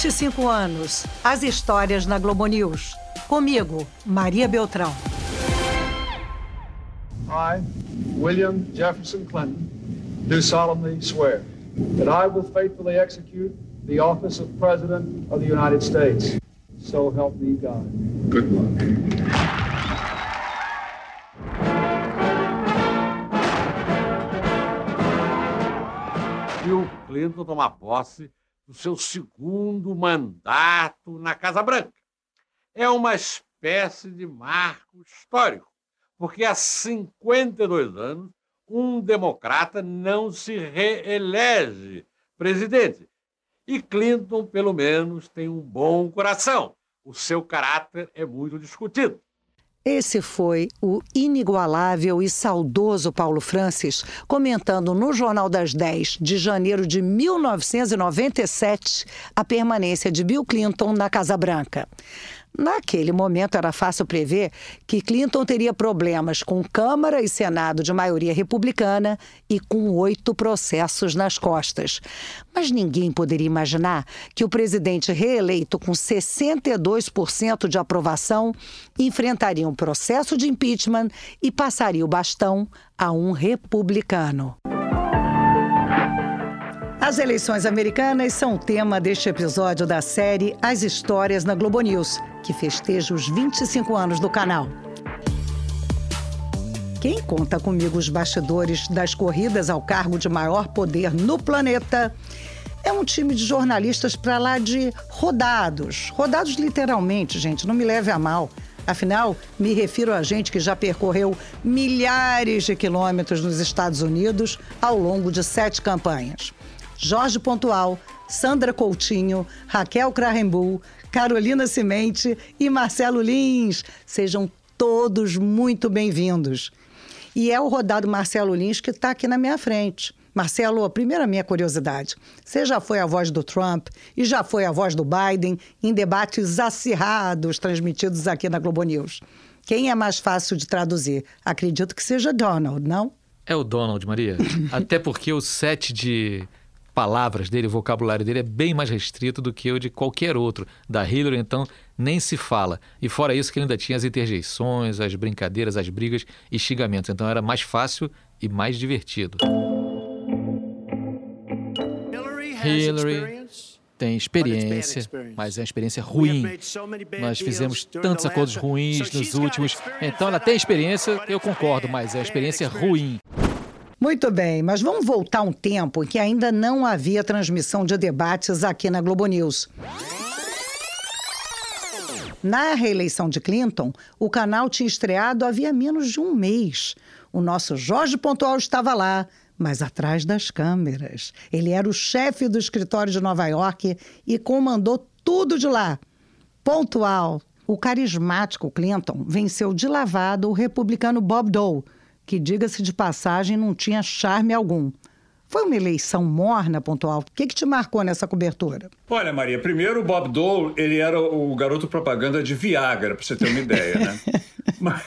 25 anos. As histórias na Globo News. Comigo, Maria Beltrão. I, William Jefferson Clinton, do solemnly swear that I will faithfully execute the office of President of the United States. So help me God. Good luck. Bill Clinton tomar posse do seu segundo mandato na Casa Branca. É uma espécie de marco histórico, porque há 52 anos um democrata não se reelege presidente. E Clinton, pelo menos, tem um bom coração. O seu caráter é muito discutido. Esse foi o inigualável e saudoso Paulo Francis comentando no Jornal das 10 de janeiro de 1997 a permanência de Bill Clinton na Casa Branca. Naquele momento era fácil prever que Clinton teria problemas com Câmara e Senado de maioria republicana e com oito processos nas costas. Mas ninguém poderia imaginar que o presidente reeleito com 62% de aprovação enfrentaria um processo de impeachment e passaria o bastão a um republicano. As eleições americanas são o tema deste episódio da série As Histórias na Globo News, que festeja os 25 anos do canal. Quem conta comigo os bastidores das corridas ao cargo de maior poder no planeta é um time de jornalistas para lá de rodados. Rodados literalmente, gente, não me leve a mal. Afinal, me refiro a gente que já percorreu milhares de quilômetros nos Estados Unidos ao longo de sete campanhas. Jorge Pontual, Sandra Coutinho, Raquel Krahenbull, Carolina Cimente e Marcelo Lins. Sejam todos muito bem-vindos. E é o rodado Marcelo Lins que está aqui na minha frente. Marcelo, a primeira minha curiosidade. Você já foi a voz do Trump e já foi a voz do Biden em debates acirrados transmitidos aqui na Globo News. Quem é mais fácil de traduzir? Acredito que seja Donald, não? É o Donald, Maria. Até porque o set de palavras dele, o vocabulário dele é bem mais restrito do que o de qualquer outro. Da Hillary, então, nem se fala. E fora isso, que ele ainda tinha as interjeições, as brincadeiras, as brigas e xingamentos. Então era mais fácil e mais divertido. Hillary tem experiência, mas é uma experiência ruim. Nós fizemos tantos acordos ruins nos últimos. Então ela tem experiência, eu concordo, mas é uma experiência ruim. Muito bem, mas vamos voltar um tempo em que ainda não havia transmissão de debates aqui na Globo News. Na reeleição de Clinton, o canal tinha estreado havia menos de um mês. O nosso Jorge Pontual estava lá, mas atrás das câmeras. Ele era o chefe do escritório de Nova York e comandou tudo de lá. Pontual. O carismático Clinton venceu de lavada o republicano Bob Dole que, diga-se de passagem, não tinha charme algum. Foi uma eleição morna, pontual. O que, que te marcou nessa cobertura? Olha, Maria, primeiro o Bob Dole, ele era o garoto propaganda de Viagra, para você ter uma ideia, né? mas,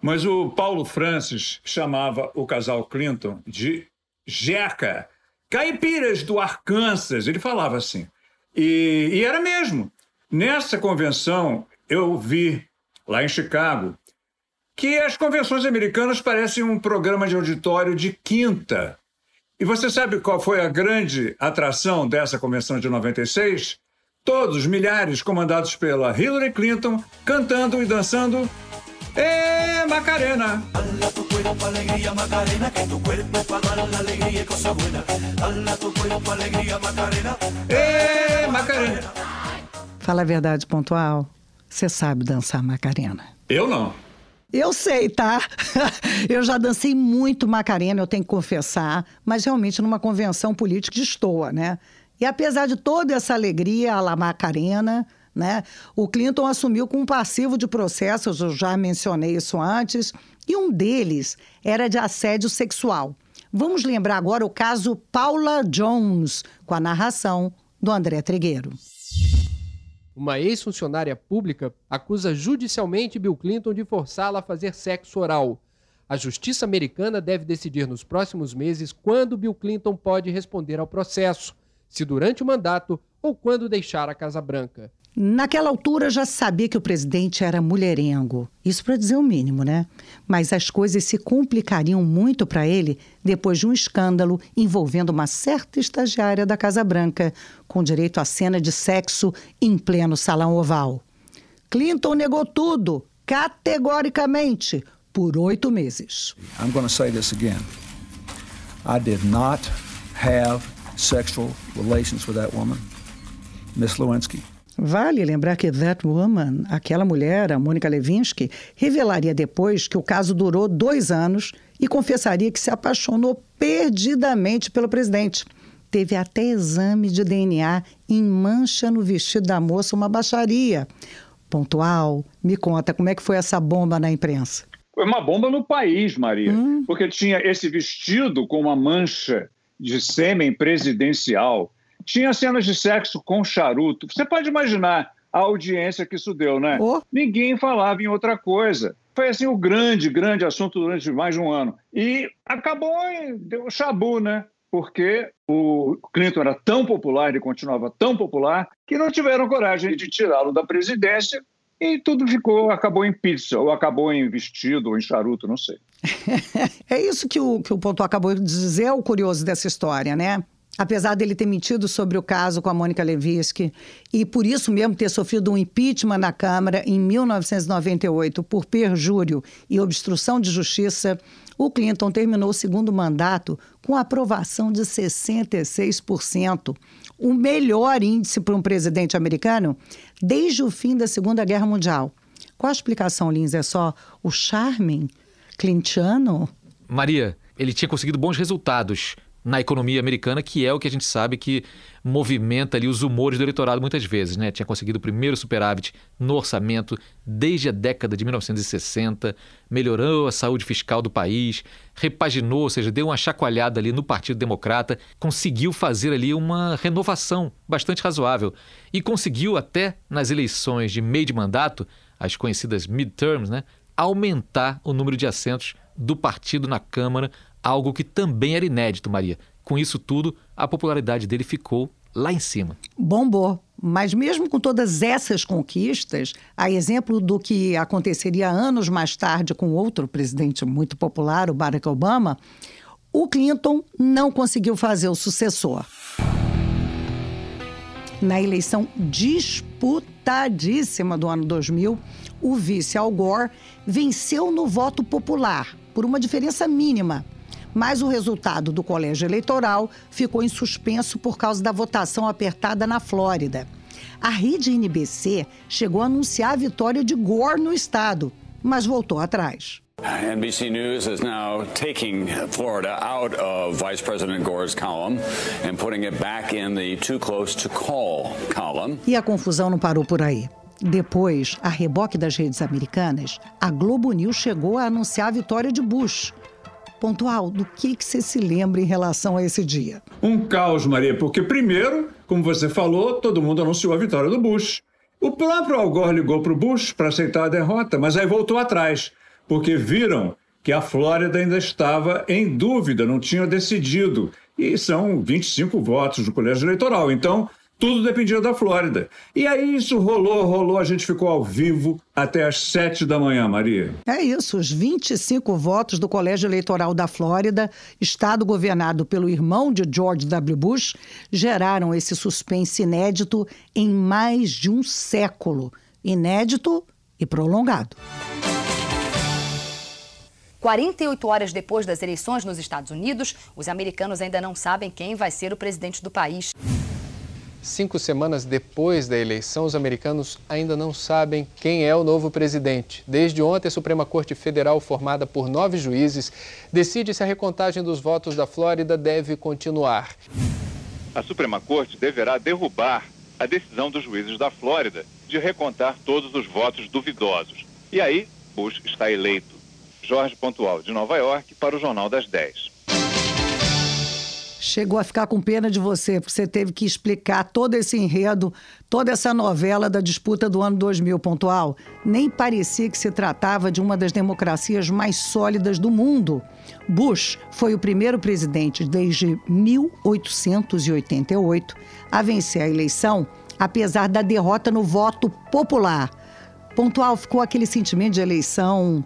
mas o Paulo Francis chamava o casal Clinton de Jeca, caipiras do Arkansas, ele falava assim. E, e era mesmo. Nessa convenção, eu vi, lá em Chicago, que as convenções americanas parecem um programa de auditório de quinta. E você sabe qual foi a grande atração dessa convenção de 96? Todos, milhares, comandados pela Hillary Clinton, cantando e dançando É Macarena. É Macarena. Fala a verdade, pontual. Você sabe dançar Macarena? Eu não. Eu sei, tá? eu já dancei muito Macarena, eu tenho que confessar, mas realmente numa convenção política de estoa, né? E apesar de toda essa alegria à la Macarena, né? O Clinton assumiu com um passivo de processos, eu já mencionei isso antes, e um deles era de assédio sexual. Vamos lembrar agora o caso Paula Jones, com a narração do André Trigueiro. Uma ex-funcionária pública acusa judicialmente Bill Clinton de forçá-la a fazer sexo oral. A justiça americana deve decidir nos próximos meses quando Bill Clinton pode responder ao processo, se durante o mandato ou quando deixar a Casa Branca. Naquela altura já sabia que o presidente era mulherengo. Isso para dizer o mínimo, né? Mas as coisas se complicariam muito para ele depois de um escândalo envolvendo uma certa estagiária da Casa Branca, com direito à cena de sexo em pleno salão oval. Clinton negou tudo, categoricamente, por oito meses. I'm going to say this again. I did not have sexual relations with that woman, Miss Lewinsky. Vale lembrar que That Woman, aquela mulher, a Mônica Levinsky, revelaria depois que o caso durou dois anos e confessaria que se apaixonou perdidamente pelo presidente. Teve até exame de DNA em mancha no vestido da moça, uma baixaria. Pontual, me conta como é que foi essa bomba na imprensa. Foi uma bomba no país, Maria, hum. porque tinha esse vestido com uma mancha de sêmen presidencial tinha cenas de sexo com charuto. Você pode imaginar a audiência que isso deu, né? Oh. Ninguém falava em outra coisa. Foi assim o grande, grande assunto durante mais de um ano. E acabou e deu chabu, né? Porque o Clinton era tão popular, e continuava tão popular, que não tiveram coragem de tirá-lo da presidência e tudo ficou, acabou em pizza, ou acabou em vestido, ou em charuto, não sei. é isso que o, que o Ponto acabou de dizer, é o curioso dessa história, né? Apesar dele ter mentido sobre o caso com a Mônica Levinsky e por isso mesmo ter sofrido um impeachment na Câmara em 1998 por perjúrio e obstrução de justiça, o Clinton terminou o segundo mandato com aprovação de 66%, o melhor índice para um presidente americano desde o fim da Segunda Guerra Mundial. Qual a explicação, Lins? É só o charme clintiano? Maria, ele tinha conseguido bons resultados na economia americana, que é o que a gente sabe que movimenta ali os humores do eleitorado muitas vezes, né? Tinha conseguido o primeiro superávit no orçamento desde a década de 1960, melhorou a saúde fiscal do país, repaginou, ou seja, deu uma chacoalhada ali no Partido Democrata, conseguiu fazer ali uma renovação bastante razoável e conseguiu até nas eleições de meio de mandato, as conhecidas midterms, né, aumentar o número de assentos do partido na Câmara algo que também era inédito, Maria. Com isso tudo, a popularidade dele ficou lá em cima. Bombou. Mas mesmo com todas essas conquistas, a exemplo do que aconteceria anos mais tarde com outro presidente muito popular, o Barack Obama, o Clinton não conseguiu fazer o sucessor. Na eleição disputadíssima do ano 2000, o vice Al Gore venceu no voto popular por uma diferença mínima, mas o resultado do colégio eleitoral ficou em suspenso por causa da votação apertada na Flórida. A rede NBC chegou a anunciar a vitória de Gore no estado, mas voltou atrás. NBC News is now taking Florida out of Vice President Gore's column and putting it back in the too close to call column. E a confusão não parou por aí. Depois, a reboque das redes americanas, a Globo News chegou a anunciar a vitória de Bush, pontual, do que, que você se lembra em relação a esse dia? Um caos, Maria, porque primeiro, como você falou, todo mundo anunciou a vitória do Bush. O próprio Al Gore ligou para o Bush para aceitar a derrota, mas aí voltou atrás, porque viram que a Flórida ainda estava em dúvida, não tinha decidido. E são 25 votos do colégio eleitoral. Então, tudo dependia da Flórida. E aí isso rolou, rolou, a gente ficou ao vivo até às sete da manhã, Maria. É isso, os 25 votos do Colégio Eleitoral da Flórida, estado governado pelo irmão de George W. Bush, geraram esse suspense inédito em mais de um século. Inédito e prolongado. 48 horas depois das eleições nos Estados Unidos, os americanos ainda não sabem quem vai ser o presidente do país. Cinco semanas depois da eleição, os americanos ainda não sabem quem é o novo presidente. Desde ontem, a Suprema Corte Federal, formada por nove juízes, decide se a recontagem dos votos da Flórida deve continuar. A Suprema Corte deverá derrubar a decisão dos juízes da Flórida de recontar todos os votos duvidosos. E aí, Bush está eleito. Jorge Pontual, de Nova York, para o Jornal das 10. Chegou a ficar com pena de você, porque você teve que explicar todo esse enredo, toda essa novela da disputa do ano 2000 pontual. Nem parecia que se tratava de uma das democracias mais sólidas do mundo. Bush foi o primeiro presidente desde 1888 a vencer a eleição, apesar da derrota no voto popular. Pontual ficou aquele sentimento de eleição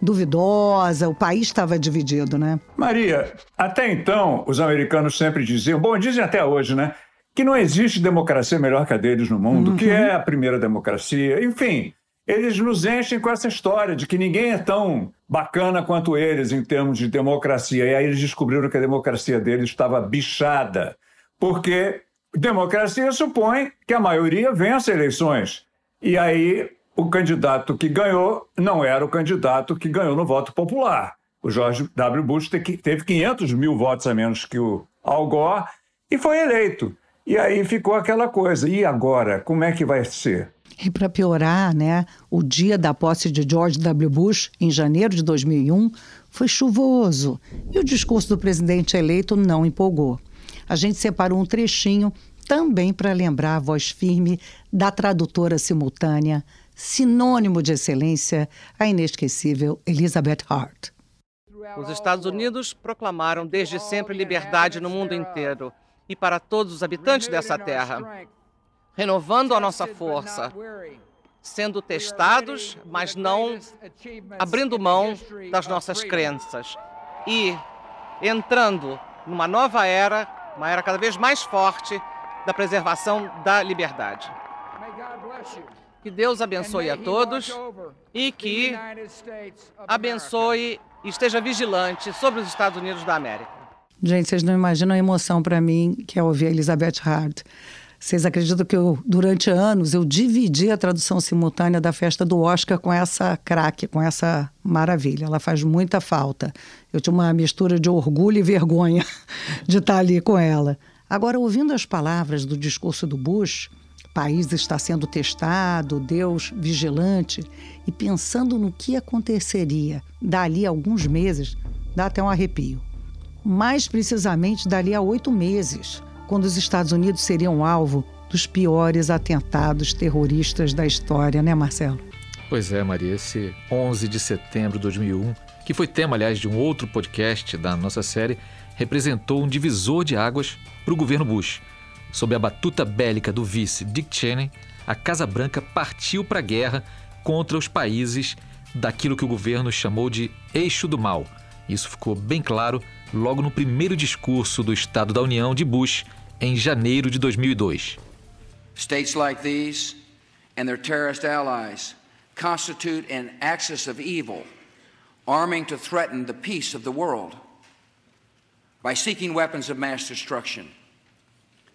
duvidosa, o país estava dividido, né? Maria, até então, os americanos sempre diziam, bom, dizem até hoje, né? Que não existe democracia melhor que a deles no mundo, uhum. que é a primeira democracia. Enfim, eles nos enchem com essa história de que ninguém é tão bacana quanto eles em termos de democracia. E aí eles descobriram que a democracia deles estava bichada. Porque democracia supõe que a maioria vença eleições. E aí o candidato que ganhou não era o candidato que ganhou no voto popular. O George W. Bush teve 500 mil votos a menos que o Al Gore e foi eleito. E aí ficou aquela coisa. E agora? Como é que vai ser? E para piorar, né, o dia da posse de George W. Bush, em janeiro de 2001, foi chuvoso e o discurso do presidente eleito não empolgou. A gente separou um trechinho também para lembrar a voz firme da tradutora simultânea sinônimo de excelência, a inesquecível Elizabeth Hart. Os Estados Unidos proclamaram desde sempre liberdade no mundo inteiro e para todos os habitantes dessa terra, renovando a nossa força, sendo testados, mas não abrindo mão das nossas crenças e entrando numa nova era, uma era cada vez mais forte da preservação da liberdade. Que Deus abençoe a todos e que abençoe e esteja vigilante sobre os Estados Unidos da América. Gente, vocês não imaginam a emoção para mim que é ouvir a Elizabeth Hart. Vocês acreditam que eu, durante anos, eu dividi a tradução simultânea da festa do Oscar com essa craque, com essa maravilha. Ela faz muita falta. Eu tinha uma mistura de orgulho e vergonha de estar ali com ela. Agora, ouvindo as palavras do discurso do Bush, país está sendo testado, Deus vigilante, e pensando no que aconteceria dali a alguns meses, dá até um arrepio. Mais precisamente dali a oito meses, quando os Estados Unidos seriam alvo dos piores atentados terroristas da história, né, Marcelo? Pois é, Maria, esse 11 de setembro de 2001, que foi tema, aliás, de um outro podcast da nossa série, representou um divisor de águas para o governo Bush Sob a batuta bélica do vice Dick Cheney, a Casa Branca partiu para a guerra contra os países daquilo que o governo chamou de eixo do mal. Isso ficou bem claro logo no primeiro discurso do Estado da União de Bush em janeiro de 2002. States like these and their terrorist allies constitute an axis of evil, arming to threaten the peace of the world by seeking weapons of mass destruction.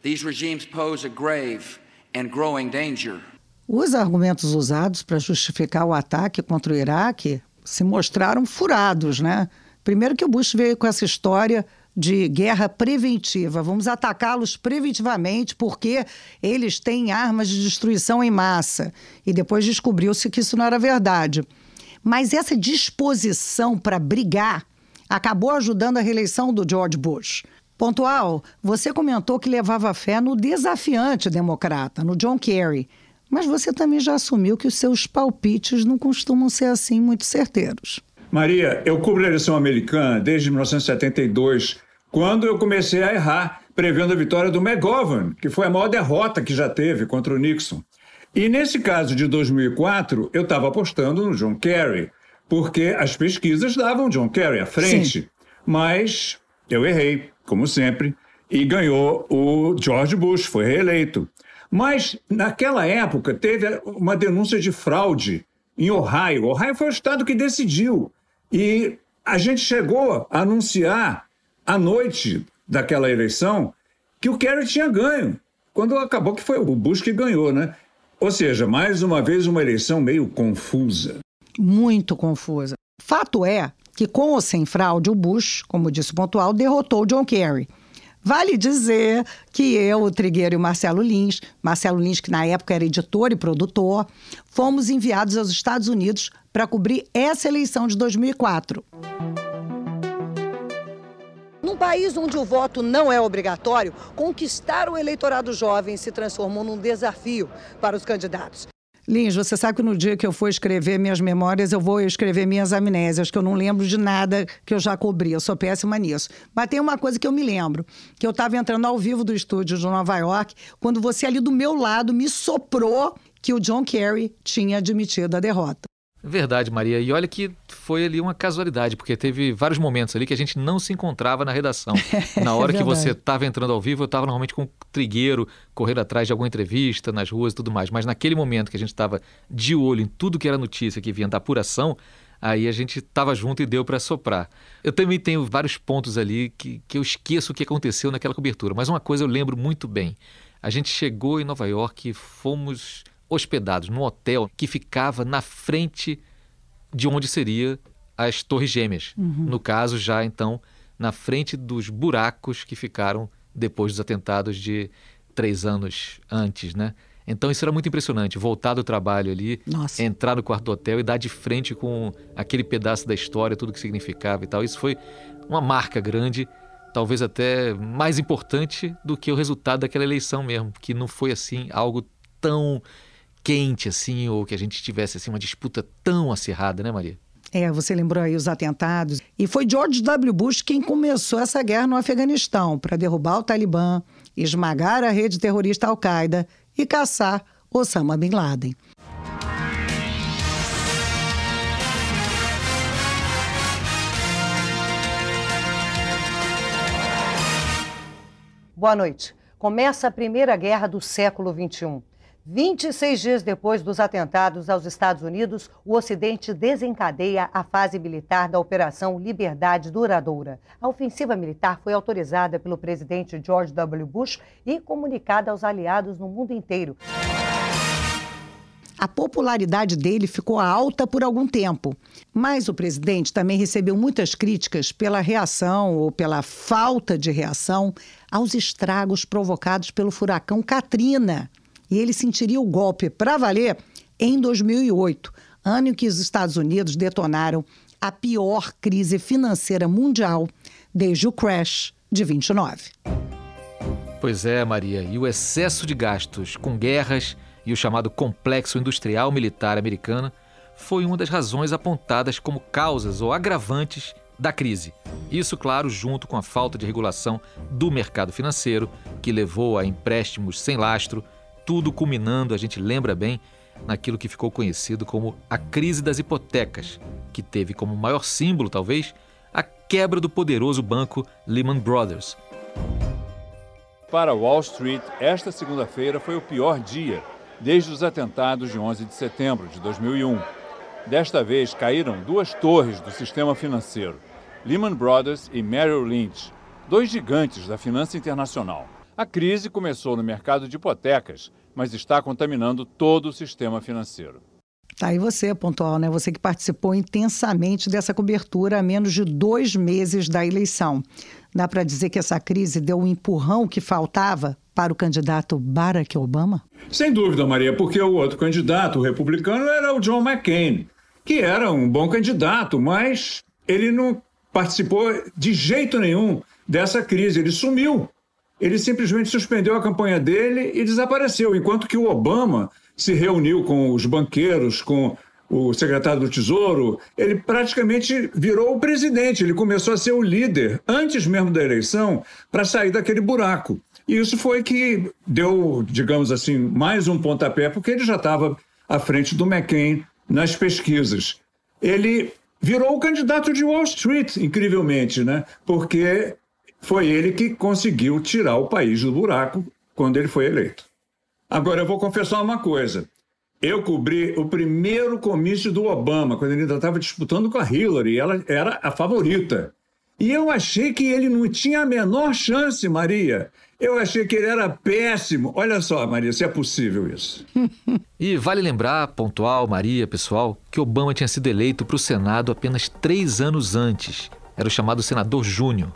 These regimes pose a grave and growing danger. Os argumentos usados para justificar o ataque contra o Iraque se mostraram furados, né? Primeiro que o Bush veio com essa história de guerra preventiva. Vamos atacá-los preventivamente porque eles têm armas de destruição em massa. E depois descobriu-se que isso não era verdade. Mas essa disposição para brigar acabou ajudando a reeleição do George Bush. Pontual, você comentou que levava fé no desafiante democrata, no John Kerry. Mas você também já assumiu que os seus palpites não costumam ser assim muito certeiros. Maria, eu cubro a eleição americana desde 1972, quando eu comecei a errar, prevendo a vitória do McGovern, que foi a maior derrota que já teve contra o Nixon. E nesse caso de 2004, eu estava apostando no John Kerry, porque as pesquisas davam John Kerry à frente. Sim. Mas eu errei como sempre, e ganhou o George Bush, foi reeleito. Mas, naquela época, teve uma denúncia de fraude em Ohio. Ohio foi o estado que decidiu. E a gente chegou a anunciar, à noite daquela eleição, que o Kerry tinha ganho, quando acabou que foi o Bush que ganhou, né? Ou seja, mais uma vez, uma eleição meio confusa. Muito confusa. Fato é que, com ou sem fraude, o Bush, como disse o pontual, derrotou John Kerry. Vale dizer que eu, o Trigueiro e o Marcelo Lins, Marcelo Lins, que na época era editor e produtor, fomos enviados aos Estados Unidos para cobrir essa eleição de 2004. Num país onde o voto não é obrigatório, conquistar o eleitorado jovem se transformou num desafio para os candidatos. Lins, você sabe que no dia que eu for escrever minhas memórias, eu vou escrever minhas amnésias, que eu não lembro de nada que eu já cobri, eu sou péssima nisso. Mas tem uma coisa que eu me lembro, que eu estava entrando ao vivo do estúdio de Nova York, quando você ali do meu lado me soprou que o John Kerry tinha admitido a derrota. Verdade, Maria. E olha que foi ali uma casualidade, porque teve vários momentos ali que a gente não se encontrava na redação. Na hora é que você estava entrando ao vivo, eu estava normalmente com um trigueiro, correndo atrás de alguma entrevista nas ruas e tudo mais. Mas naquele momento que a gente estava de olho em tudo que era notícia que vinha da apuração, aí a gente estava junto e deu para soprar. Eu também tenho vários pontos ali que, que eu esqueço o que aconteceu naquela cobertura, mas uma coisa eu lembro muito bem. A gente chegou em Nova York fomos hospedados num hotel que ficava na frente de onde seria as Torres Gêmeas. Uhum. No caso, já então, na frente dos buracos que ficaram depois dos atentados de três anos antes, né? Então isso era muito impressionante, voltar do trabalho ali, Nossa. entrar no quarto do hotel e dar de frente com aquele pedaço da história, tudo que significava e tal. Isso foi uma marca grande, talvez até mais importante do que o resultado daquela eleição mesmo, que não foi assim algo tão quente assim, ou que a gente tivesse assim uma disputa tão acirrada, né, Maria? É, você lembrou aí os atentados. E foi George W. Bush quem começou essa guerra no Afeganistão para derrubar o Talibã, esmagar a rede terrorista Al-Qaeda e caçar Osama Bin Laden. Boa noite. Começa a primeira guerra do século XXI. 26 dias depois dos atentados aos Estados Unidos, o Ocidente desencadeia a fase militar da Operação Liberdade Duradoura. A ofensiva militar foi autorizada pelo presidente George W. Bush e comunicada aos aliados no mundo inteiro. A popularidade dele ficou alta por algum tempo, mas o presidente também recebeu muitas críticas pela reação ou pela falta de reação aos estragos provocados pelo furacão Katrina e ele sentiria o golpe para valer em 2008, ano em que os Estados Unidos detonaram a pior crise financeira mundial desde o crash de 29. Pois é, Maria, e o excesso de gastos com guerras e o chamado complexo industrial militar americano foi uma das razões apontadas como causas ou agravantes da crise. Isso, claro, junto com a falta de regulação do mercado financeiro, que levou a empréstimos sem lastro tudo culminando, a gente lembra bem, naquilo que ficou conhecido como a crise das hipotecas, que teve como maior símbolo, talvez, a quebra do poderoso banco Lehman Brothers. Para Wall Street, esta segunda-feira foi o pior dia desde os atentados de 11 de setembro de 2001. Desta vez caíram duas torres do sistema financeiro, Lehman Brothers e Merrill Lynch, dois gigantes da finança internacional. A crise começou no mercado de hipotecas, mas está contaminando todo o sistema financeiro. Tá aí você, pontual, né? Você que participou intensamente dessa cobertura há menos de dois meses da eleição. Dá para dizer que essa crise deu um empurrão que faltava para o candidato Barack Obama? Sem dúvida, Maria, porque o outro candidato, o republicano, era o John McCain, que era um bom candidato, mas ele não participou de jeito nenhum dessa crise. Ele sumiu ele simplesmente suspendeu a campanha dele e desapareceu, enquanto que o Obama se reuniu com os banqueiros, com o secretário do Tesouro, ele praticamente virou o presidente, ele começou a ser o líder, antes mesmo da eleição, para sair daquele buraco. E isso foi que deu, digamos assim, mais um pontapé, porque ele já estava à frente do McCain nas pesquisas. Ele virou o candidato de Wall Street, incrivelmente, né? Porque foi ele que conseguiu tirar o país do buraco quando ele foi eleito. Agora, eu vou confessar uma coisa. Eu cobri o primeiro comício do Obama, quando ele ainda estava disputando com a Hillary, ela era a favorita. E eu achei que ele não tinha a menor chance, Maria. Eu achei que ele era péssimo. Olha só, Maria, se é possível isso. e vale lembrar, pontual, Maria, pessoal, que Obama tinha sido eleito para o Senado apenas três anos antes. Era o chamado senador Júnior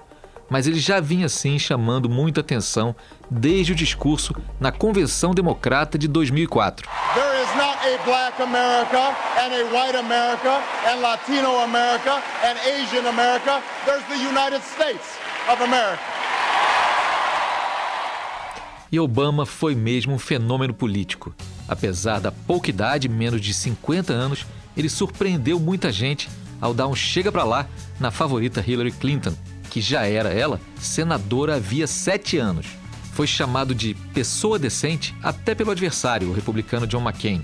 mas ele já vinha assim chamando muita atenção desde o discurso na Convenção Democrata de 2004. There is not a black America and a white America and Latino America and Asian America. There's the United States. of America. E Obama foi mesmo um fenômeno político. Apesar da pouca idade, menos de 50 anos, ele surpreendeu muita gente ao dar um chega para lá na favorita Hillary Clinton, que já era ela senadora havia sete anos. Foi chamado de pessoa decente até pelo adversário, o republicano John McCain,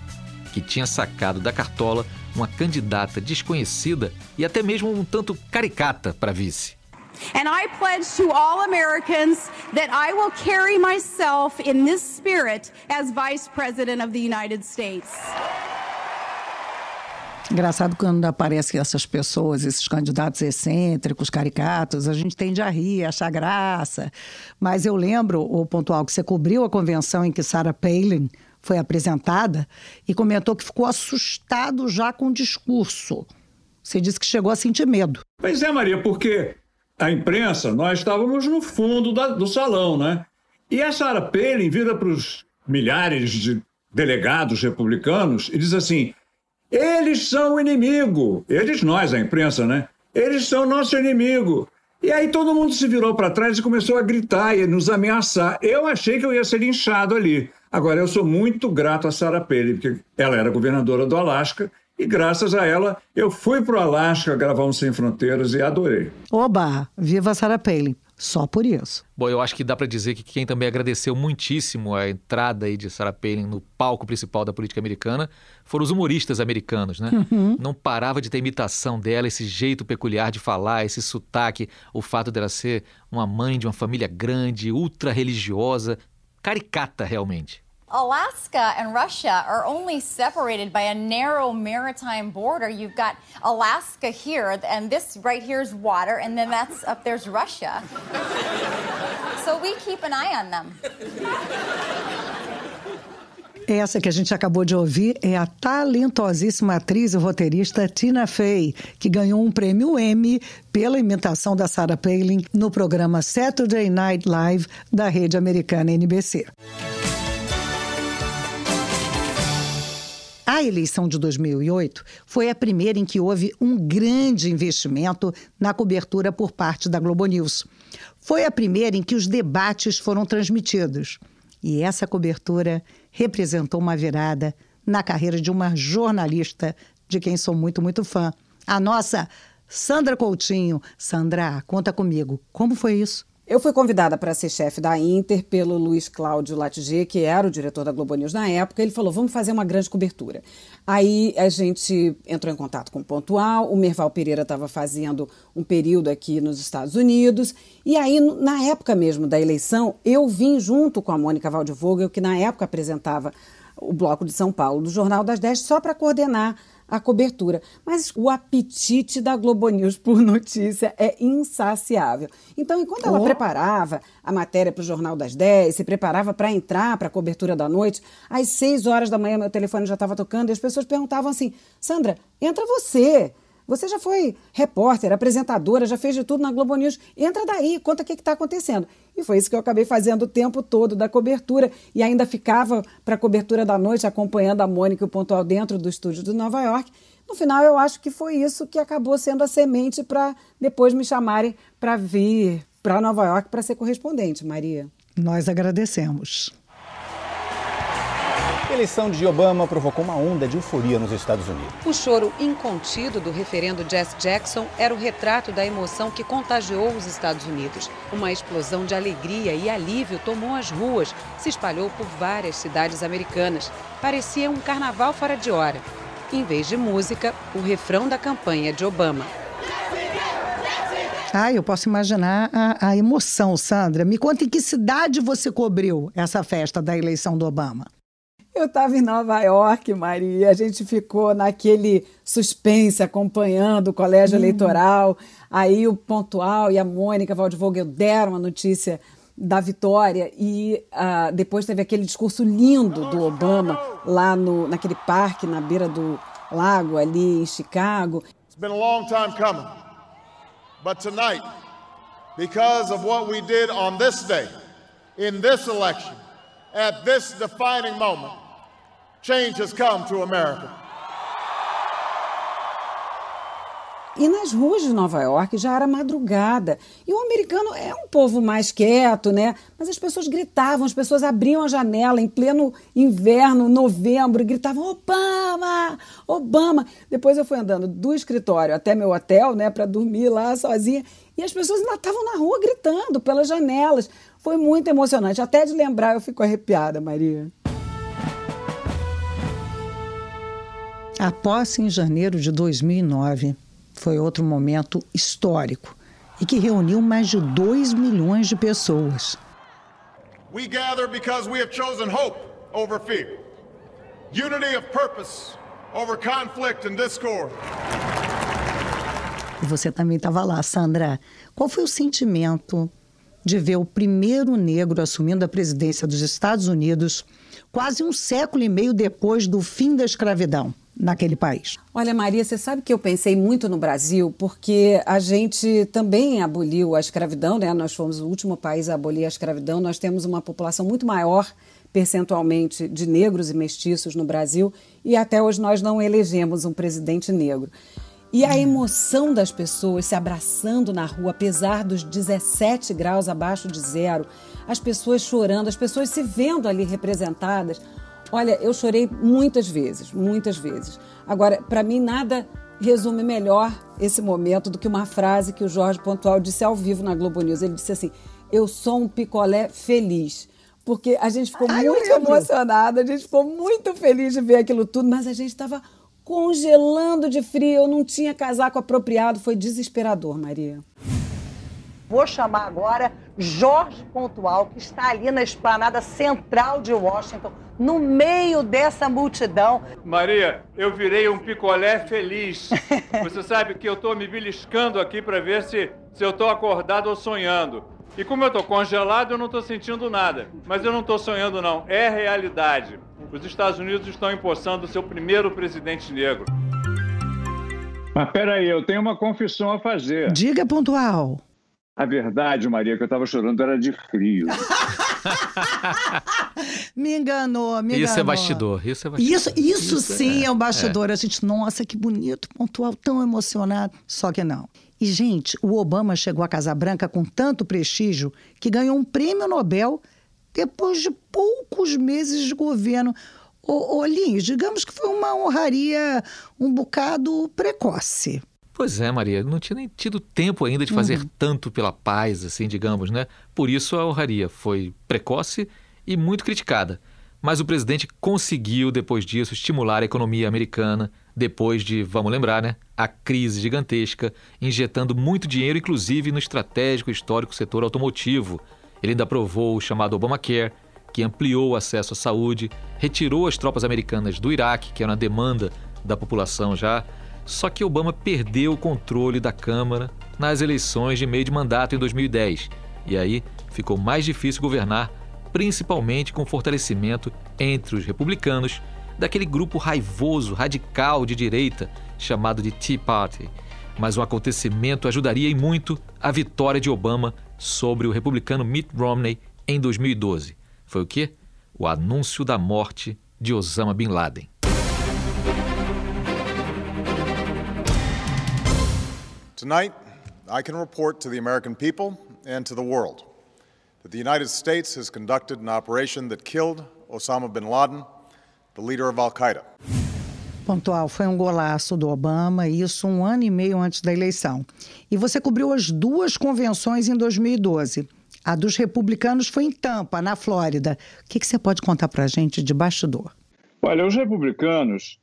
que tinha sacado da cartola uma candidata desconhecida e até mesmo um tanto caricata para vice. And I pledge to all Americans that I will carry myself in this spirit as Vice President of the United States. Engraçado quando aparecem essas pessoas, esses candidatos excêntricos, caricatos, a gente tende a rir, a achar graça. Mas eu lembro, o pontual, que você cobriu a convenção em que Sarah Palin foi apresentada e comentou que ficou assustado já com o discurso. Você disse que chegou a sentir medo. Pois é, Maria, porque a imprensa, nós estávamos no fundo da, do salão, né? E a Sarah Palin vira para os milhares de delegados republicanos e diz assim: eles são o inimigo. Eles, nós, a imprensa, né? Eles são nosso inimigo. E aí todo mundo se virou para trás e começou a gritar e nos ameaçar. Eu achei que eu ia ser linchado ali. Agora, eu sou muito grato a Sarah Palin, porque ela era governadora do Alasca e graças a ela eu fui para o Alasca gravar um Sem Fronteiras e adorei. Oba, viva Sarah Palin. Só por isso. Bom, eu acho que dá para dizer que quem também agradeceu muitíssimo a entrada aí de Sarah Palin no palco principal da política americana foram os humoristas americanos, né? Uhum. Não parava de ter imitação dela, esse jeito peculiar de falar, esse sotaque, o fato dela ser uma mãe de uma família grande, ultra religiosa, caricata realmente. Alaska and Russia are only separated by a narrow maritime border. You've got Alaska here, and this right here is water, and then that's up there's Russia. so we keep an eye on them. Essa que a gente acabou de ouvir é a talentosíssima atriz e roteirista Tina Fey, que ganhou um prêmio Emmy pela imitação da Sarah Palin no programa Saturday Night Live da rede americana NBC. A eleição de 2008 foi a primeira em que houve um grande investimento na cobertura por parte da Globo News. Foi a primeira em que os debates foram transmitidos. E essa cobertura representou uma virada na carreira de uma jornalista de quem sou muito, muito fã. A nossa Sandra Coutinho. Sandra, conta comigo, como foi isso? Eu fui convidada para ser chefe da Inter pelo Luiz Cláudio Latiger, que era o diretor da Globo News na época. Ele falou: vamos fazer uma grande cobertura. Aí a gente entrou em contato com o Pontual, o Merval Pereira estava fazendo um período aqui nos Estados Unidos. E aí, na época mesmo da eleição, eu vim junto com a Mônica Waldvogel, que na época apresentava o Bloco de São Paulo, do Jornal das 10, só para coordenar a cobertura. Mas o apetite da Globo News por notícia é insaciável. Então, enquanto ela oh. preparava a matéria para o Jornal das 10, se preparava para entrar para a cobertura da noite, às 6 horas da manhã meu telefone já estava tocando e as pessoas perguntavam assim: Sandra, entra você. Você já foi repórter, apresentadora, já fez de tudo na Globo News. Entra daí, conta o que está acontecendo. E foi isso que eu acabei fazendo o tempo todo da cobertura. E ainda ficava para a cobertura da noite, acompanhando a Mônica e o Pontual dentro do estúdio de Nova York. No final, eu acho que foi isso que acabou sendo a semente para depois me chamarem para vir para Nova York para ser correspondente, Maria. Nós agradecemos. A eleição de Obama provocou uma onda de euforia nos Estados Unidos. O choro incontido do referendo Jesse Jackson era o retrato da emoção que contagiou os Estados Unidos. Uma explosão de alegria e alívio tomou as ruas, se espalhou por várias cidades americanas. Parecia um carnaval fora de hora. Em vez de música, o refrão da campanha de Obama. Ah, eu posso imaginar a, a emoção, Sandra. Me conta em que cidade você cobriu essa festa da eleição do Obama. Eu estava em Nova York, Maria, a gente ficou naquele suspense acompanhando o colégio hum. eleitoral. Aí o Pontual e a Mônica Waldvogel deram a notícia da vitória e uh, depois teve aquele discurso lindo do Obama lá no, naquele parque na beira do lago ali em Chicago. It's been a long time coming. But tonight, because of what we did on this day, in this election, at this defining moment, change has come to America. E nas ruas de Nova York já era madrugada. E o americano é um povo mais quieto, né? Mas as pessoas gritavam, as pessoas abriam a janela em pleno inverno, novembro, e gritavam Obama, Obama. Depois eu fui andando do escritório até meu hotel, né, para dormir lá sozinha. E as pessoas ainda estavam na rua gritando pelas janelas. Foi muito emocionante. Até de lembrar eu fico arrepiada, Maria. A posse em janeiro de 2009 foi outro momento histórico e que reuniu mais de 2 milhões de pessoas. We gather because we have chosen hope over fear, unity of purpose over conflict and discord. E você também estava lá, Sandra. Qual foi o sentimento de ver o primeiro negro assumindo a presidência dos Estados Unidos quase um século e meio depois do fim da escravidão? naquele país. Olha, Maria, você sabe que eu pensei muito no Brasil porque a gente também aboliu a escravidão, né? Nós fomos o último país a abolir a escravidão. Nós temos uma população muito maior percentualmente de negros e mestiços no Brasil e até hoje nós não elegemos um presidente negro. E a emoção das pessoas se abraçando na rua, apesar dos 17 graus abaixo de zero, as pessoas chorando, as pessoas se vendo ali representadas. Olha, eu chorei muitas vezes, muitas vezes. Agora, para mim, nada resume melhor esse momento do que uma frase que o Jorge Pontual disse ao vivo na Globo News. Ele disse assim: Eu sou um picolé feliz. Porque a gente ficou Ai, muito emocionada, a gente ficou muito feliz de ver aquilo tudo, mas a gente estava congelando de frio, eu não tinha casaco apropriado, foi desesperador, Maria. Vou chamar agora Jorge Pontual, que está ali na esplanada central de Washington, no meio dessa multidão. Maria, eu virei um picolé feliz. Você sabe que eu estou me beliscando aqui para ver se, se eu estou acordado ou sonhando. E como eu estou congelado, eu não estou sentindo nada. Mas eu não estou sonhando, não. É realidade. Os Estados Unidos estão empossando o seu primeiro presidente negro. Mas peraí, eu tenho uma confissão a fazer. Diga, Pontual. A verdade, Maria, que eu estava chorando era de frio. me enganou, me enganou. Isso é bastidor, isso é bastidor. Isso, isso, isso sim é, é um bastidor. É. A gente, nossa, que bonito, pontual, tão emocionado. Só que não. E, gente, o Obama chegou à Casa Branca com tanto prestígio que ganhou um prêmio Nobel depois de poucos meses de governo. Ô, ô Lins, digamos que foi uma honraria um bocado precoce. Pois é, Maria, não tinha nem tido tempo ainda de fazer uhum. tanto pela paz, assim, digamos, né? Por isso a honraria foi precoce e muito criticada. Mas o presidente conseguiu, depois disso, estimular a economia americana, depois de, vamos lembrar, né, a crise gigantesca, injetando muito dinheiro, inclusive no estratégico histórico setor automotivo. Ele ainda aprovou o chamado Obamacare, que ampliou o acesso à saúde, retirou as tropas americanas do Iraque, que era uma demanda da população já, só que Obama perdeu o controle da Câmara nas eleições de meio de mandato em 2010. E aí ficou mais difícil governar, principalmente com fortalecimento entre os republicanos daquele grupo raivoso, radical de direita chamado de Tea Party. Mas o acontecimento ajudaria em muito a vitória de Obama sobre o republicano Mitt Romney em 2012. Foi o quê? O anúncio da morte de Osama Bin Laden. Tonight, I can report to the American people and to the world that the United States has conducted an operation that killed Osama bin Laden, the leader of Al Qaeda. Pontual, foi um golaço do Obama, isso um ano e meio antes da eleição. E você cobriu as duas convenções em 2012. A dos republicanos foi em Tampa, na Flórida. O que, que você pode contar para a gente de bastidor? Olha, os republicanos,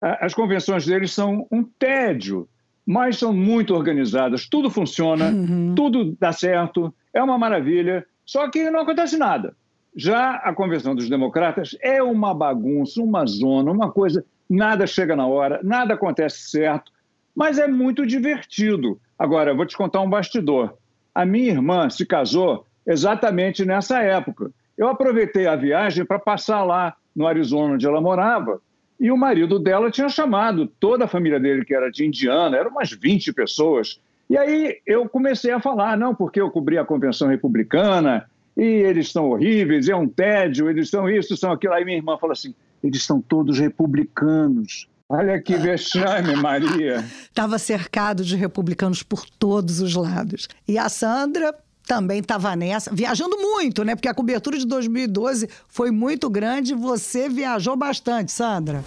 as convenções deles são um tédio mas são muito organizadas, tudo funciona, uhum. tudo dá certo, é uma maravilha, só que não acontece nada. Já a convenção dos democratas é uma bagunça, uma zona, uma coisa, nada chega na hora, nada acontece certo, mas é muito divertido. Agora, vou te contar um bastidor. A minha irmã se casou exatamente nessa época. Eu aproveitei a viagem para passar lá no Arizona, onde ela morava, e o marido dela tinha chamado toda a família dele, que era de Indiana, eram umas 20 pessoas. E aí eu comecei a falar, não, porque eu cobri a convenção republicana e eles estão horríveis, é um tédio, eles são isso, são aquilo. Aí minha irmã falou assim: eles são todos republicanos. Olha que vexame, Maria. Estava cercado de republicanos por todos os lados. E a Sandra também estava nessa, viajando muito, né? Porque a cobertura de 2012 foi muito grande. Você viajou bastante, Sandra.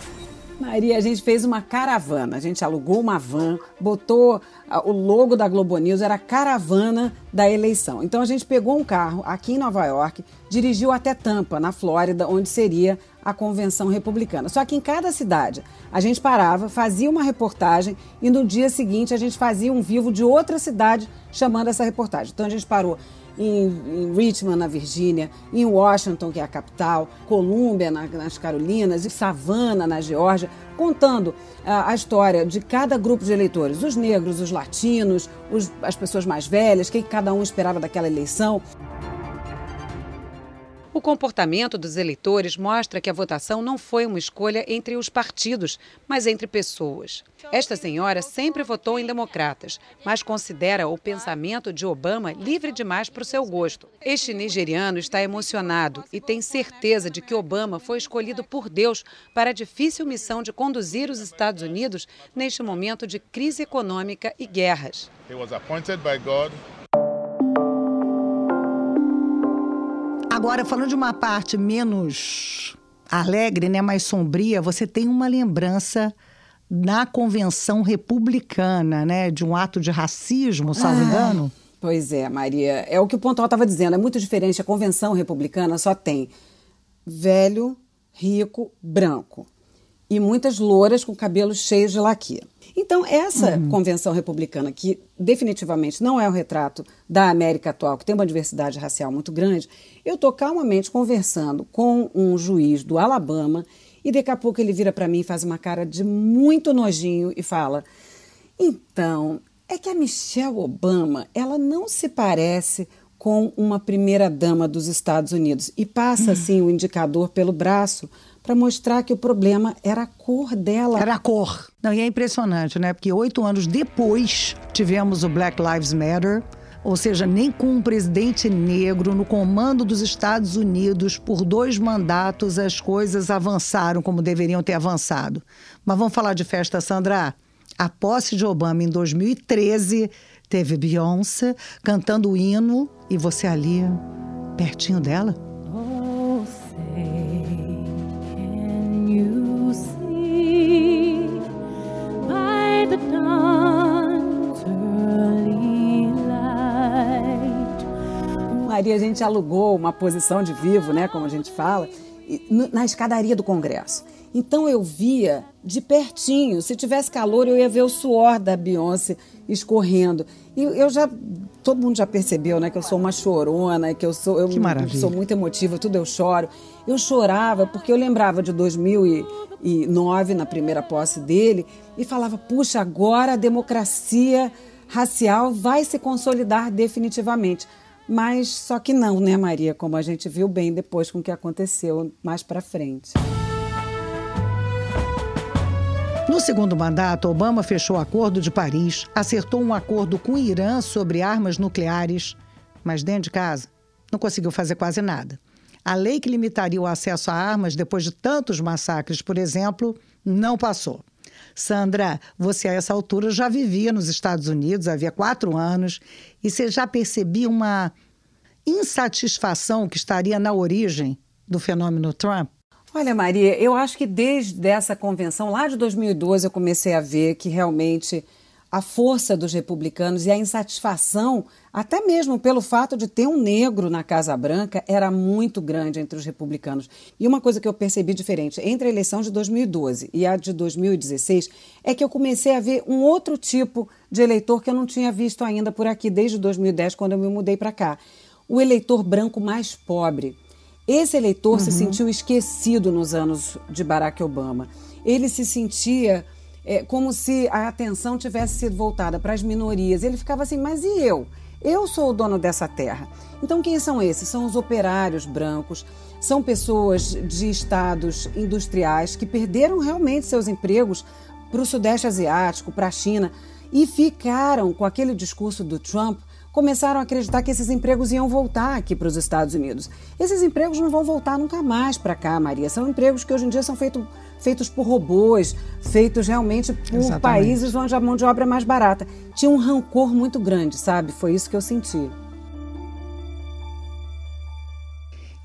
Maria, a gente fez uma caravana. A gente alugou uma van, botou o logo da Globo News, era a caravana da eleição. Então a gente pegou um carro aqui em Nova York, dirigiu até Tampa, na Flórida, onde seria a convenção republicana. Só que em cada cidade a gente parava, fazia uma reportagem e no dia seguinte a gente fazia um vivo de outra cidade chamando essa reportagem. Então a gente parou em, em, Richmond, na Virgínia, em Washington, que é a capital, Colômbia, na, nas Carolinas, e Savannah, na Geórgia, contando a, a, história de cada grupo de eleitores, os negros, os latinos, os, as pessoas mais velhas, o que cada um esperava daquela eleição. O comportamento dos eleitores mostra que a votação não foi uma escolha entre os partidos, mas entre pessoas. Esta senhora sempre votou em democratas, mas considera o pensamento de Obama livre demais para o seu gosto. Este nigeriano está emocionado e tem certeza de que Obama foi escolhido por Deus para a difícil missão de conduzir os Estados Unidos neste momento de crise econômica e guerras. By God Agora, falando de uma parte menos alegre, né, mais sombria, você tem uma lembrança na convenção republicana, né, de um ato de racismo, salvo ah, engano? Pois é, Maria. É o que o Pontual estava dizendo. É muito diferente. A convenção republicana só tem velho, rico, branco e muitas louras com cabelos cheios de laquia. Então, essa uhum. convenção republicana, que definitivamente não é o retrato da América atual, que tem uma diversidade racial muito grande, eu estou calmamente conversando com um juiz do Alabama e daqui a pouco ele vira para mim e faz uma cara de muito nojinho e fala: Então, é que a Michelle Obama, ela não se parece com uma primeira dama dos Estados Unidos e passa assim o indicador pelo braço para mostrar que o problema era a cor dela. Era a cor. Não, e é impressionante, né? Porque oito anos depois tivemos o Black Lives Matter. Ou seja, nem com um presidente negro no comando dos Estados Unidos por dois mandatos as coisas avançaram como deveriam ter avançado. Mas vamos falar de festa, Sandra? A posse de Obama em 2013 teve Beyoncé cantando o hino e você ali pertinho dela. Maria, a gente alugou uma posição de vivo, né, como a gente fala, na escadaria do Congresso. Então eu via de pertinho. Se tivesse calor, eu ia ver o suor da Beyoncé escorrendo. E eu já. Todo mundo já percebeu, né? Que eu sou uma chorona, que eu sou. Eu que sou muito emotiva, tudo eu choro. Eu chorava porque eu lembrava de 2009, na primeira posse dele, e falava: puxa, agora a democracia racial vai se consolidar definitivamente. Mas só que não, né, Maria? Como a gente viu bem depois com o que aconteceu mais para frente. No segundo mandato, Obama fechou o Acordo de Paris, acertou um acordo com o Irã sobre armas nucleares, mas dentro de casa não conseguiu fazer quase nada. A lei que limitaria o acesso a armas depois de tantos massacres, por exemplo, não passou. Sandra, você a essa altura já vivia nos Estados Unidos, havia quatro anos, e você já percebia uma insatisfação que estaria na origem do fenômeno Trump? Olha, Maria, eu acho que desde essa convenção, lá de 2012, eu comecei a ver que realmente a força dos republicanos e a insatisfação, até mesmo pelo fato de ter um negro na Casa Branca, era muito grande entre os republicanos. E uma coisa que eu percebi diferente entre a eleição de 2012 e a de 2016 é que eu comecei a ver um outro tipo de eleitor que eu não tinha visto ainda por aqui desde 2010, quando eu me mudei para cá. O eleitor branco mais pobre esse eleitor uhum. se sentiu esquecido nos anos de Barack Obama. Ele se sentia é, como se a atenção tivesse sido voltada para as minorias. Ele ficava assim, mas e eu? Eu sou o dono dessa terra. Então, quem são esses? São os operários brancos, são pessoas de estados industriais que perderam realmente seus empregos para o Sudeste Asiático, para a China, e ficaram com aquele discurso do Trump começaram a acreditar que esses empregos iam voltar aqui para os Estados Unidos. Esses empregos não vão voltar nunca mais para cá, Maria. São empregos que hoje em dia são feito, feitos por robôs, feitos realmente por Exatamente. países onde a mão de obra é mais barata. Tinha um rancor muito grande, sabe? Foi isso que eu senti.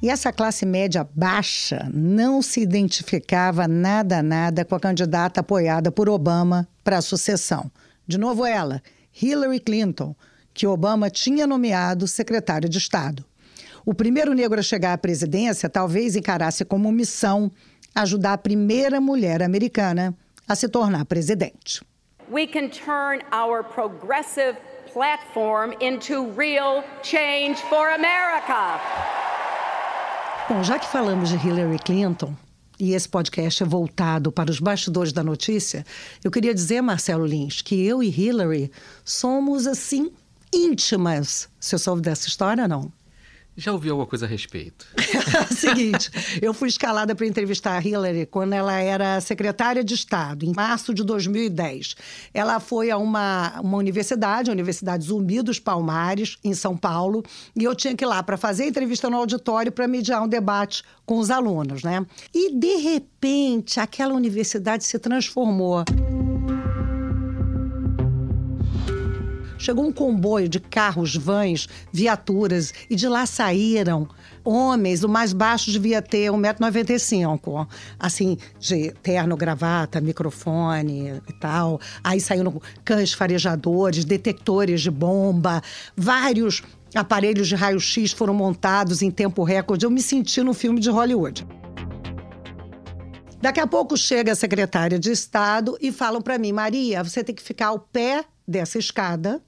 E essa classe média baixa não se identificava nada, nada com a candidata apoiada por Obama para a sucessão. De novo, ela, Hillary Clinton, que Obama tinha nomeado secretário de Estado. O primeiro negro a chegar à presidência talvez encarasse como missão ajudar a primeira mulher americana a se tornar presidente. We can turn our progressive platform into real change for America. Bom, já que falamos de Hillary Clinton, e esse podcast é voltado para os bastidores da notícia, eu queria dizer, Marcelo Lins, que eu e Hillary somos, assim, íntimas. Você soube dessa história, não? Já ouviu alguma coisa a respeito? Seguinte, eu fui escalada para entrevistar a Hillary quando ela era secretária de Estado, em março de 2010. Ela foi a uma, uma universidade, a Universidade Zumbi dos Palmares, em São Paulo, e eu tinha que ir lá para fazer a entrevista no auditório para mediar um debate com os alunos, né? E, de repente, aquela universidade se transformou. Chegou um comboio de carros, vans, viaturas, e de lá saíram homens. O mais baixo devia ter 1,95m. Assim, de terno, gravata, microfone e tal. Aí saíram cães farejadores, detectores de bomba, vários aparelhos de raio-x foram montados em tempo recorde. Eu me senti num filme de Hollywood. Daqui a pouco chega a secretária de Estado e falam para mim, Maria, você tem que ficar ao pé dessa escada.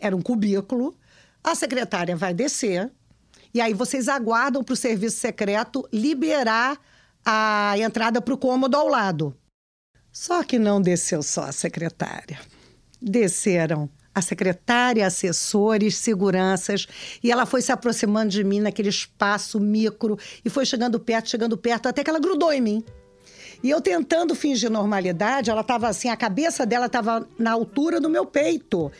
Era um cubículo. A secretária vai descer. E aí vocês aguardam para o serviço secreto liberar a entrada para o cômodo ao lado. Só que não desceu só a secretária. Desceram a secretária, assessores, seguranças, e ela foi se aproximando de mim naquele espaço micro e foi chegando perto, chegando perto, até que ela grudou em mim. E eu tentando fingir normalidade, ela estava assim, a cabeça dela estava na altura do meu peito.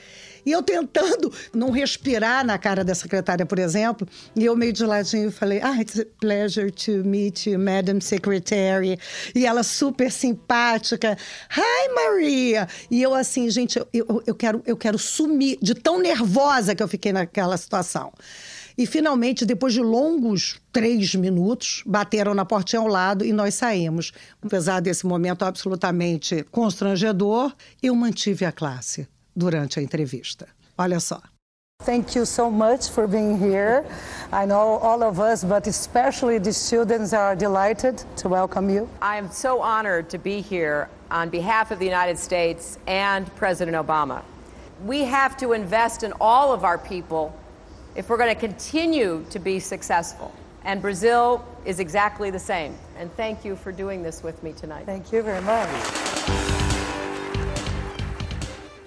E eu tentando não respirar na cara da secretária, por exemplo, e eu meio de ladinho falei, ah, it's a pleasure to meet you, Madam Secretary. E ela super simpática, hi, Maria! E eu assim, gente, eu, eu, eu, quero, eu quero sumir, de tão nervosa que eu fiquei naquela situação. E finalmente, depois de longos três minutos, bateram na portinha ao lado e nós saímos. Apesar desse momento absolutamente constrangedor, eu mantive a classe durante a entrevista. Olha só. Thank you so much for being here. I know all of us, but especially the students, are delighted to welcome you. I am so honored to be here on behalf of the United States and President Obama. We have to invest in all of our people if we're going to continue to be successful. And Brazil is exactly the same. And thank you for doing this with me tonight. Thank you very much.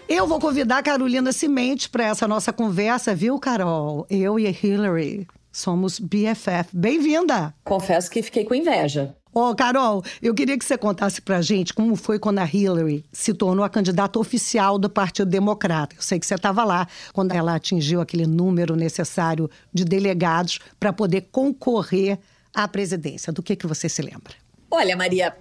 Eu vou convidar a Carolina Cimente para essa nossa conversa, viu, Carol? Eu e a Hillary somos BFF. Bem-vinda! Confesso que fiquei com inveja. Ô, oh, Carol, eu queria que você contasse pra gente como foi quando a Hillary se tornou a candidata oficial do Partido Democrata. Eu sei que você estava lá quando ela atingiu aquele número necessário de delegados para poder concorrer à presidência. Do que, que você se lembra? Olha, Maria,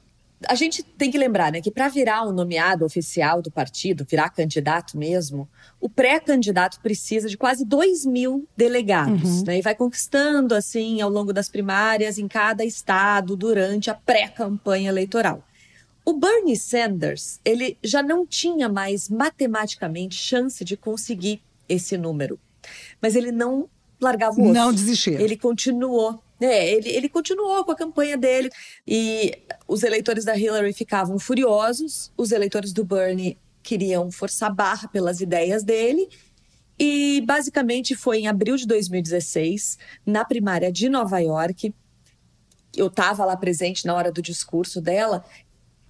a gente tem que lembrar né, que para virar um nomeado oficial do partido, virar candidato mesmo, o pré-candidato precisa de quase 2 mil delegados. Uhum. Né, e vai conquistando, assim, ao longo das primárias, em cada estado, durante a pré-campanha eleitoral. O Bernie Sanders, ele já não tinha mais matematicamente chance de conseguir esse número. Mas ele não largava o osso. Não desistia. Ele continuou é, ele, ele continuou com a campanha dele e os eleitores da Hillary ficavam furiosos, os eleitores do Bernie queriam forçar barra pelas ideias dele. E basicamente foi em abril de 2016, na primária de Nova York, eu estava lá presente na hora do discurso dela,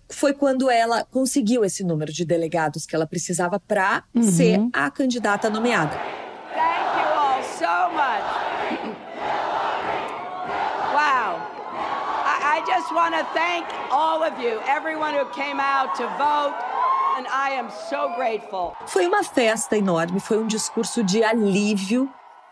foi quando ela conseguiu esse número de delegados que ela precisava para uhum. ser a candidata nomeada. Thank you all so much. I just want to thank all of you, everyone who came out to vote. and I am so grateful. Foi uma festa enorme, foi um discurso de alívio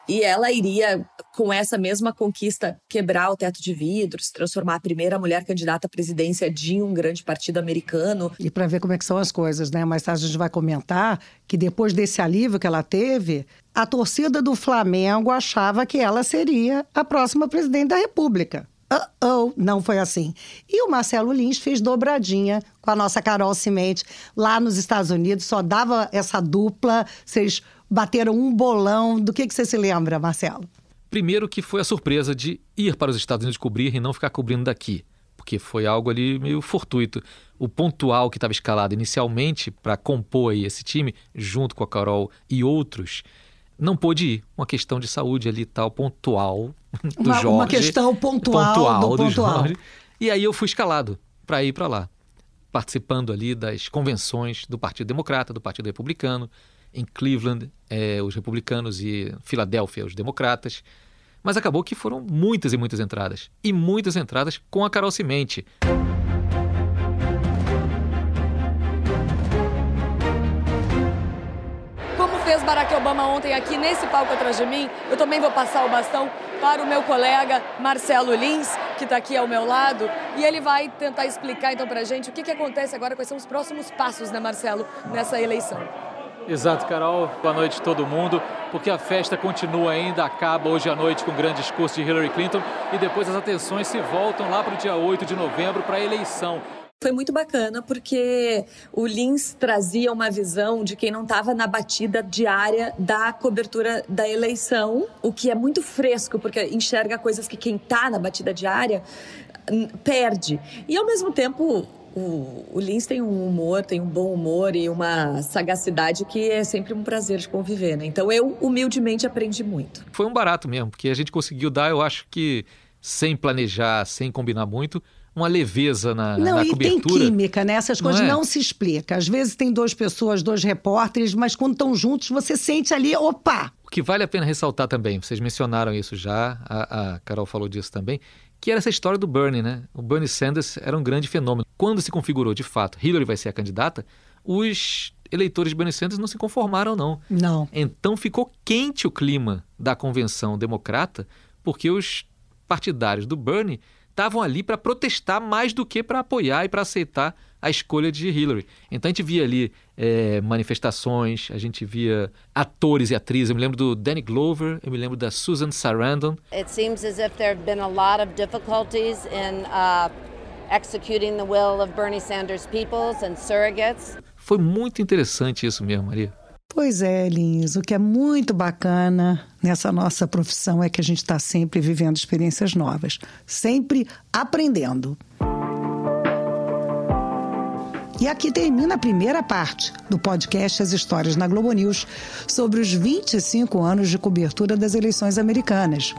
e ela iria, com essa mesma conquista, quebrar o teto de vidro, se transformar a primeira mulher candidata à presidência de um grande partido americano. E para ver como é que são as coisas, né? Mais tarde a gente vai comentar que depois desse alívio que ela teve, a torcida do Flamengo achava que ela seria a próxima presidente da República. Uh oh, não foi assim. E o Marcelo Lins fez dobradinha com a nossa Carol Cimente lá nos Estados Unidos, só dava essa dupla, vocês bateram um bolão. Do que, que você se lembra, Marcelo? Primeiro que foi a surpresa de ir para os Estados Unidos cobrir e não ficar cobrindo daqui. Porque foi algo ali meio fortuito. O pontual que estava escalado inicialmente para compor esse time, junto com a Carol e outros, não pôde ir. Uma questão de saúde ali tal, pontual do uma, Jorge. Uma questão pontual, pontual do, do pontual. Jorge. E aí eu fui escalado para ir para lá, participando ali das convenções do Partido Democrata, do Partido Republicano, em Cleveland, é, os republicanos e Filadélfia, os democratas. Mas acabou que foram muitas e muitas entradas. E muitas entradas com a Carol Cimente. Barack Obama ontem aqui nesse palco atrás de mim, eu também vou passar o bastão para o meu colega Marcelo Lins, que está aqui ao meu lado, e ele vai tentar explicar então para a gente o que, que acontece agora, quais são os próximos passos, né, Marcelo, nessa eleição. Exato, Carol. Boa noite todo mundo, porque a festa continua ainda, acaba hoje à noite com o grande discurso de Hillary Clinton e depois as atenções se voltam lá para o dia 8 de novembro para a eleição. Foi muito bacana porque o Lins trazia uma visão de quem não estava na batida diária da cobertura da eleição, o que é muito fresco, porque enxerga coisas que quem está na batida diária hum, perde. E ao mesmo tempo, o, o Lins tem um humor, tem um bom humor e uma sagacidade que é sempre um prazer de conviver, né? Então eu humildemente aprendi muito. Foi um barato mesmo, porque a gente conseguiu dar, eu acho que sem planejar, sem combinar muito, uma leveza na, não, na e cobertura. tem química, né? Essas coisas não, é? não se explicam. Às vezes tem duas pessoas, dois repórteres, mas quando estão juntos, você sente ali, opa! O que vale a pena ressaltar também, vocês mencionaram isso já, a, a Carol falou disso também, que era essa história do Bernie, né? O Bernie Sanders era um grande fenômeno. Quando se configurou de fato Hillary vai ser a candidata, os eleitores de Bernie Sanders não se conformaram, não. Não. Então ficou quente o clima da convenção democrata, porque os partidários do Bernie estavam ali para protestar mais do que para apoiar e para aceitar a escolha de Hillary. Então a gente via ali é, manifestações, a gente via atores e atrizes. Eu me lembro do Danny Glover, eu me lembro da Susan Sarandon. It seems as if there have been a lot of difficulties in uh, executing the will of Bernie Sanders' peoples and surrogates. Foi muito interessante isso mesmo, Maria. Pois é, Lins. O que é muito bacana nessa nossa profissão é que a gente está sempre vivendo experiências novas, sempre aprendendo. E aqui termina a primeira parte do podcast As Histórias na Globo News sobre os 25 anos de cobertura das eleições americanas.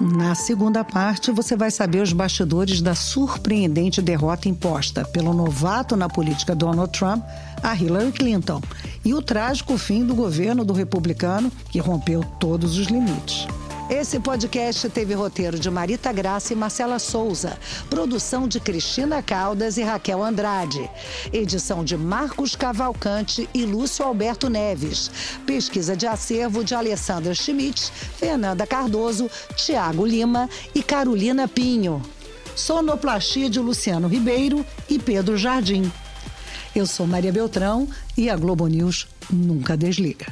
Na segunda parte, você vai saber os bastidores da surpreendente derrota imposta pelo novato na política Donald Trump a Hillary Clinton e o trágico fim do governo do republicano que rompeu todos os limites. Esse podcast teve roteiro de Marita Graça e Marcela Souza, produção de Cristina Caldas e Raquel Andrade, edição de Marcos Cavalcante e Lúcio Alberto Neves, pesquisa de acervo de Alessandra Schmidt, Fernanda Cardoso, Tiago Lima e Carolina Pinho. Sonoplastia de Luciano Ribeiro e Pedro Jardim. Eu sou Maria Beltrão e a Globo News nunca desliga.